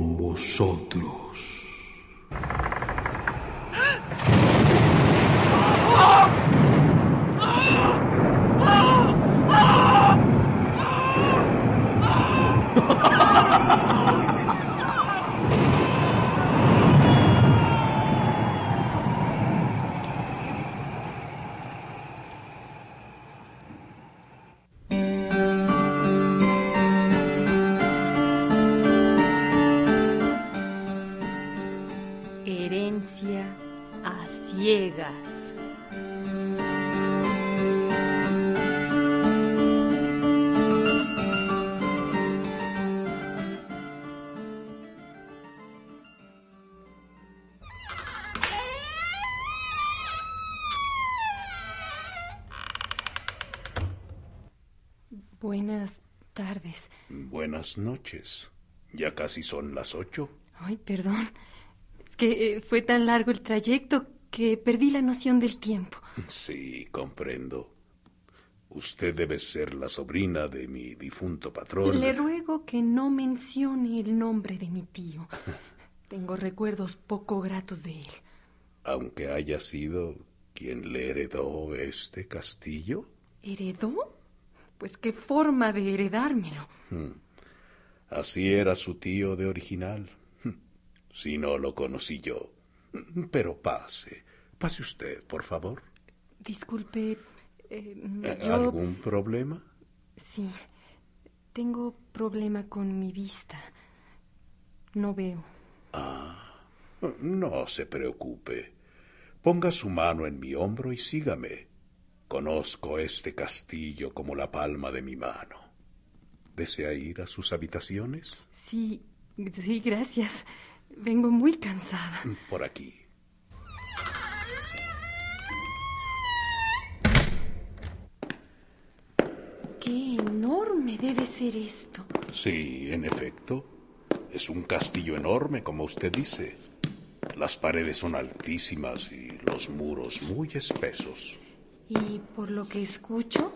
vosotros. A ciegas. Buenas tardes. Buenas noches. Ya casi son las ocho. Ay, perdón. Que eh, fue tan largo el trayecto que perdí la noción del tiempo. Sí, comprendo. Usted debe ser la sobrina de mi difunto patrón. Le ruego que no mencione el nombre de mi tío. Tengo recuerdos poco gratos de él. Aunque haya sido quien le heredó este castillo. ¿Heredó? Pues qué forma de heredármelo. Así era su tío de original. Si no lo conocí yo. Pero pase, pase usted, por favor. Disculpe, eh, Eh, yo... ¿Algún problema? Sí, tengo problema con mi vista. No veo. No se preocupe. Ponga su mano en mi hombro y sígame. Conozco este castillo como la palma de mi mano. ¿Desea ir a sus habitaciones? Sí, sí, gracias. Vengo muy cansada. Por aquí. Qué enorme debe ser esto. Sí, en efecto. Es un castillo enorme, como usted dice. Las paredes son altísimas y los muros muy espesos. Y por lo que escucho,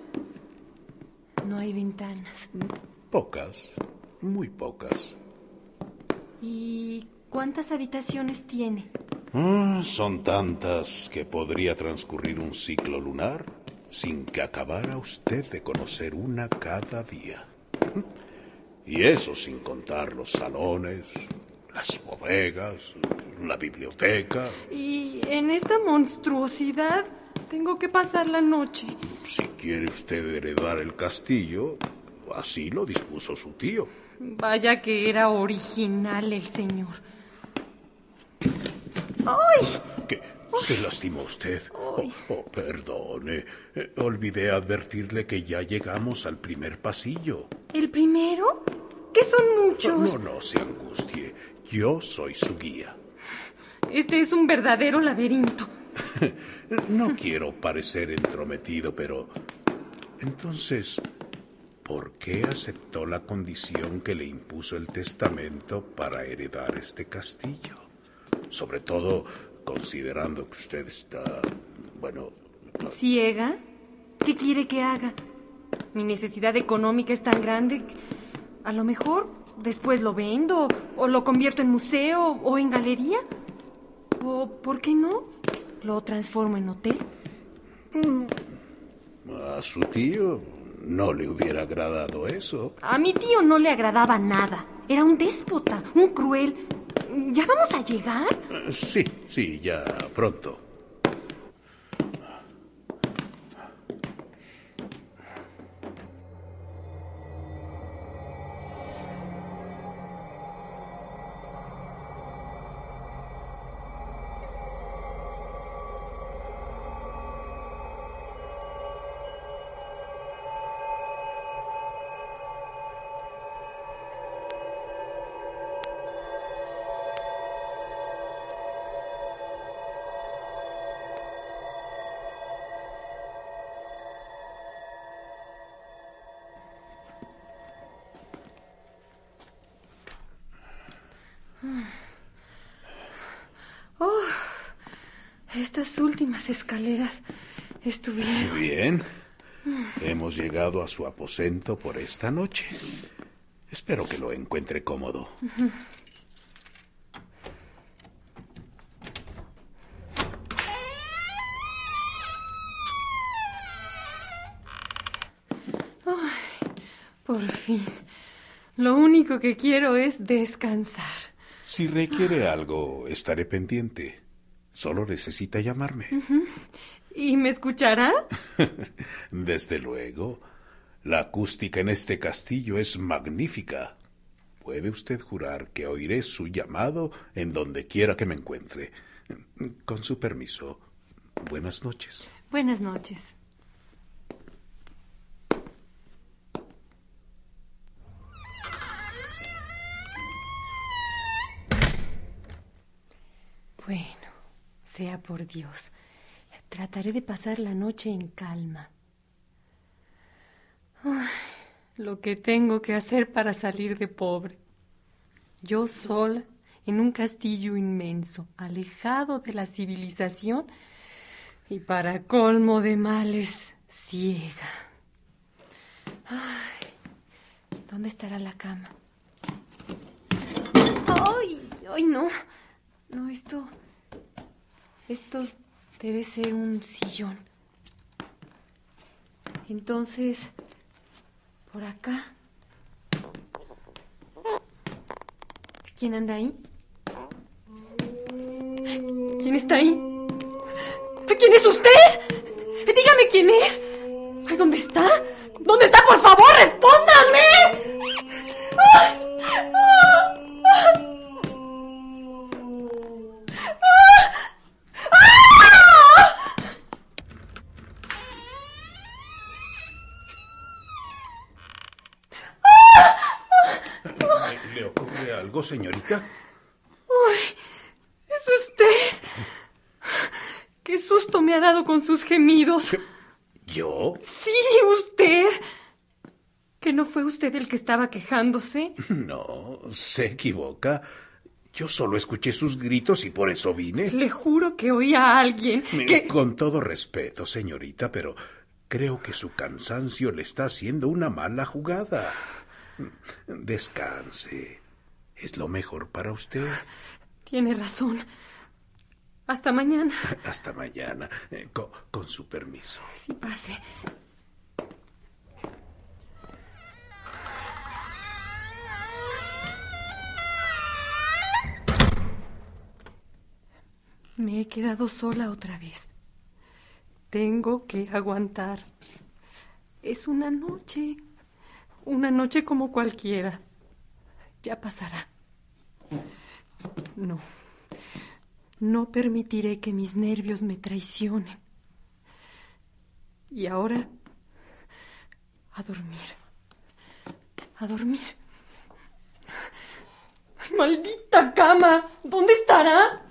no hay ventanas. Pocas, muy pocas. ¿Y cuántas habitaciones tiene? Ah, son tantas que podría transcurrir un ciclo lunar sin que acabara usted de conocer una cada día. Y eso sin contar los salones, las bodegas, la biblioteca. Y en esta monstruosidad tengo que pasar la noche. Si quiere usted heredar el castillo, así lo dispuso su tío. Vaya que era original el señor. ¡Ay! ¿Qué? ¿Se lastimó usted? Oh, oh, perdone. Olvidé advertirle que ya llegamos al primer pasillo. ¿El primero? ¿Qué son muchos? No, no se angustie. Yo soy su guía. Este es un verdadero laberinto. No quiero parecer entrometido, pero... Entonces, ¿por qué aceptó la condición que le impuso el testamento para heredar este castillo? Sobre todo considerando que usted está... Bueno... ¿Ciega? ¿Qué quiere que haga? Mi necesidad económica es tan grande que a lo mejor después lo vendo o lo convierto en museo o en galería. O, ¿por qué no? Lo transformo en hotel. A su tío no le hubiera agradado eso. A mi tío no le agradaba nada. Era un déspota, un cruel. ¿Ya vamos a llegar? Sí, sí, ya pronto. Estas últimas escaleras estuvieron. Bien. Hemos llegado a su aposento por esta noche. Espero que lo encuentre cómodo. Por fin. Lo único que quiero es descansar. Si requiere algo, estaré pendiente. Solo necesita llamarme. ¿Y me escuchará? Desde luego. La acústica en este castillo es magnífica. Puede usted jurar que oiré su llamado en donde quiera que me encuentre. Con su permiso. Buenas noches. Buenas noches. Bueno, sea por Dios. Trataré de pasar la noche en calma. Lo que tengo que hacer para salir de pobre. Yo sola, en un castillo inmenso, alejado de la civilización y para colmo de males, ciega. ¿dónde estará la cama? ¡Ay! ¡Ay, no! No, esto. Esto debe ser un sillón. Entonces, por acá. ¿Quién anda ahí? ¿Quién está ahí? ¿Quién es usted? Dígame quién es. ¿Dónde está? ¿Dónde está? Por favor, respóndame. ¿Le ocurre algo, señorita? Uy, es usted. Qué susto me ha dado con sus gemidos. ¿Yo? Sí, usted. ¿Que no fue usted el que estaba quejándose? No, se equivoca. Yo solo escuché sus gritos y por eso vine. Le juro que oí a alguien que... Con todo respeto, señorita, pero creo que su cansancio le está haciendo una mala jugada. Descanse. Es lo mejor para usted. Tiene razón. Hasta mañana. Hasta mañana. Eh, Con, con su permiso. Sí, pase. Me he quedado sola otra vez. Tengo que aguantar. Es una noche. Una noche como cualquiera. Ya pasará. No. No permitiré que mis nervios me traicionen. Y ahora, a dormir. A dormir. ¡Maldita cama! ¿Dónde estará?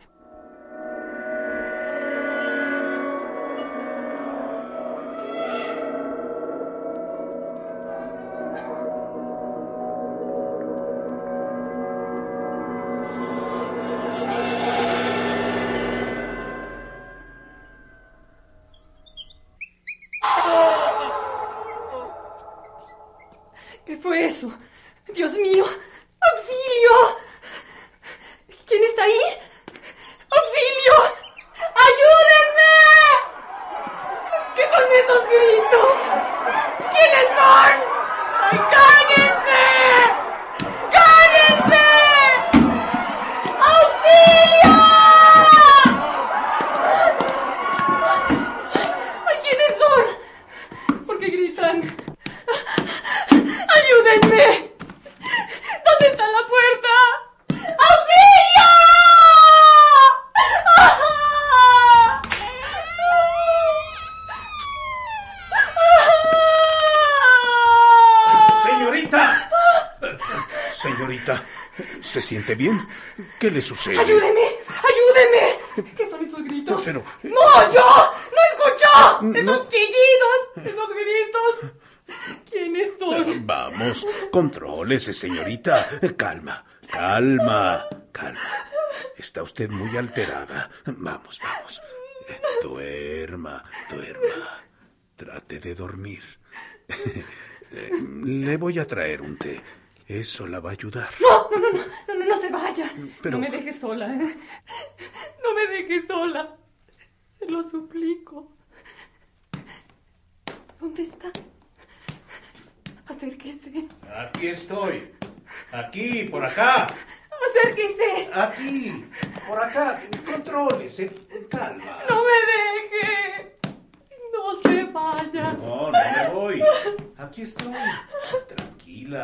Fue eso? Dios mío, auxilio. ¿Quién está ahí? ¡Auxilio! ¡Ayúdenme! ¿Qué son esos gritos? ¿Quiénes son? ¡Ay, cállense! ¡Cállense! ¡Auxilio! ¡Ay, quiénes son! ¿Por qué gritan? ¡Ayúdenme! ¿Dónde está la puerta? ¡Auxilio! ¡Señorita! Señorita, ¿se siente bien? ¿Qué le sucede? ¡Ayúdeme! ¡Ayúdeme! ¿Qué son esos gritos? Pero- ¡No, yo! ¡No escucho! No. ¡Esos chillidos! ¡Esos gritos! ¿Quiénes son? Vamos, contrólese, señorita. Calma, calma, calma. Está usted muy alterada. Vamos, vamos. Duerma, duerma. trate de dormir. Le voy a traer un té. Eso la va a ayudar. No, no, no, no, no, no, no se vaya. No me deje sola, ¿eh? No me deje sola. Se lo suplico. ¿Dónde está? Acérquese. Aquí estoy. Aquí, por acá. Acérquese. Aquí, por acá. Contrólese. Calma. No me deje. No se vaya. No, no me voy. Aquí estoy. ¡No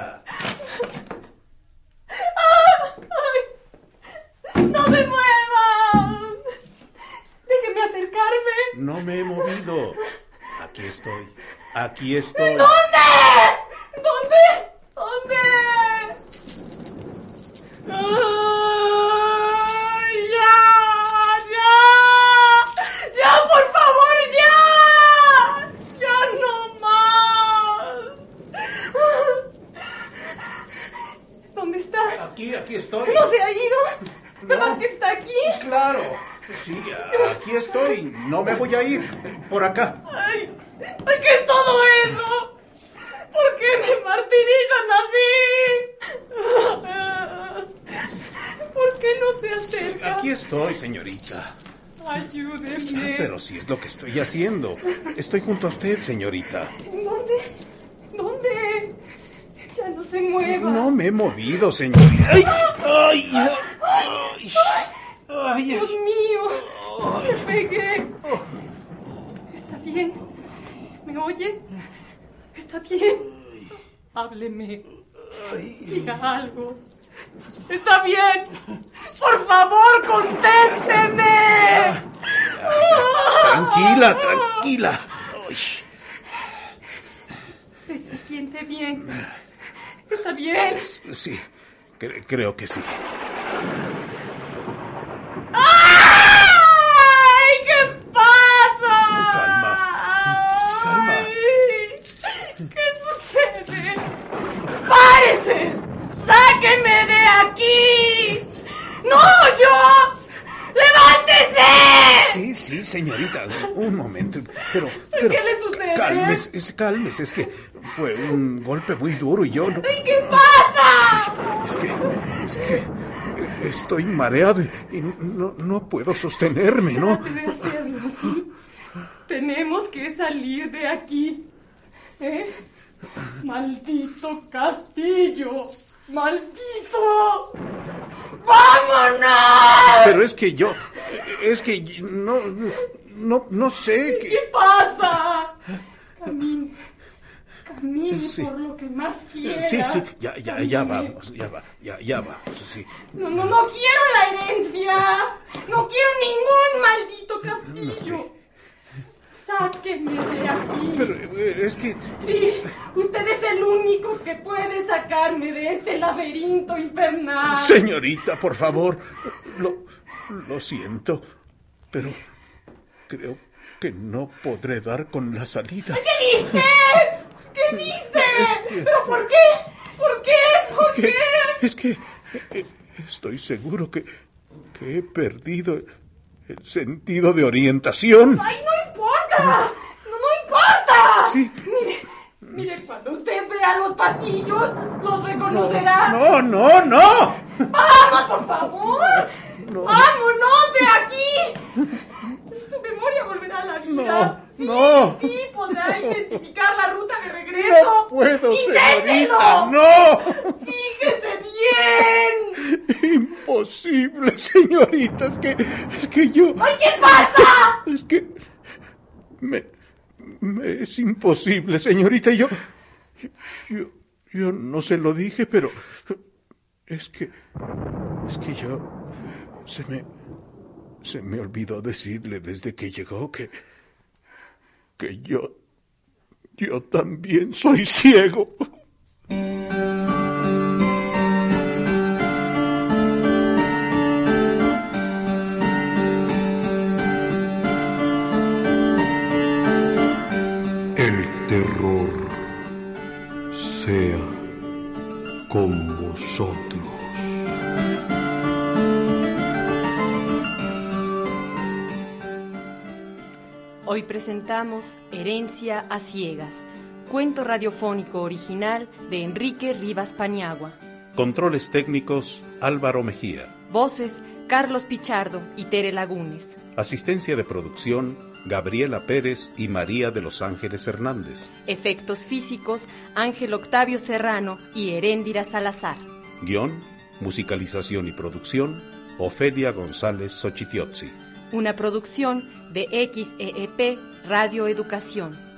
se muevan! Déjeme acercarme. No me he movido. Aquí estoy. Aquí estoy. ¿Dónde? ¿Dónde? ¡Ay, ya! ¡Ya! ¡Ya, por favor, ya! ¡Ya no más! ¿Dónde está? Aquí, aquí estoy. ¿No se ha ido? ¿Verdad que está aquí? Claro. Sí, aquí estoy. No me voy a ir. Por acá. Ay, ¿qué es todo eso? ¿Por qué me martirizan así? ¿Por qué no se acerca? Aquí estoy, señorita. Ayúdeme. Pero si es lo que estoy haciendo. Estoy junto a usted, señorita. ¿Dónde? ¿Dónde? Ya no se mueva. No me he movido, señorita. ¡Ay! ¡Ay! ¡Ay! ¡Ay! Dios mío! ¡Me pegué! ¿Está bien? ¿Me oye? ¿Está bien? Hábleme. Diga algo. ¿Está bien? ¡Por favor, contésteme! Tranquila, tranquila. ¿Se siente bien? ¿Está bien? Sí, cre creo que sí. ¡Ay! ¿Qué pasa? Calma. Calma. Ay, ¿Qué sucede? ¡Sáquenme de aquí! ¡No, yo! ¡Levántese! Sí, sí, señorita. Un momento. Pero, pero ¿Qué le sucede? Cálmese, cálmese. Es que fue un golpe muy duro y yo no... ¿Y qué pasa? Es que... Es que... Estoy mareado y no, no puedo sostenerme, ¿no? Debe hacerlo, ¿sí? Tenemos que salir de aquí. ¿Eh? ¡Maldito castillo! ¡Maldito! ¡Vámonos! Pero es que yo... Es que no... No, no sé... ¿Qué, ¿Qué pasa? Camine sí. por lo que más quiera. Sí, sí, ya, ya, ya vamos, ya va, ya, ya vamos, sí. No, no, no quiero la herencia. No quiero ningún maldito castillo. No. Sáquenme de aquí. Pero es que... Sí, usted es el único que puede sacarme de este laberinto infernal. Señorita, por favor. Lo, lo siento, pero creo que no podré dar con la salida. ¿Qué dice? ¿Qué dice? Es que... ¿Pero por qué? ¿Por qué? ¿Por es qué? Que, es que eh, estoy seguro que, que he perdido el sentido de orientación. ¡Ay, no importa! ¡No, no importa! Sí. Mire, mire, cuando usted vea los pasillos, los reconocerá. No, no, no. ¡Vamos, por favor! No. ¡Vámonos de aquí! Su memoria volverá a la vida. No, sí, no. Sí, podrá identificar la ruta de regreso. No puedo, ¡Inténtelo! señorita, no. Fíjese bien. Imposible, señorita. Es que, es que yo. ¡Ay, qué pasa! Es que me es imposible, señorita. Yo, yo, yo, no se lo dije, pero es que, es que yo se me, se me olvidó decirle desde que llegó que, que yo, yo también soy ciego. Terror sea con vosotros. Hoy presentamos Herencia a Ciegas, cuento radiofónico original de Enrique Rivas Paniagua. Controles técnicos Álvaro Mejía. Voces Carlos Pichardo y Tere Lagunes. Asistencia de producción Gabriela Pérez y María de los Ángeles Hernández. Efectos físicos Ángel Octavio Serrano y Heréndira Salazar. Guión, musicalización y producción Ofelia González Xochitiotzi. Una producción de XEEP Radio Educación.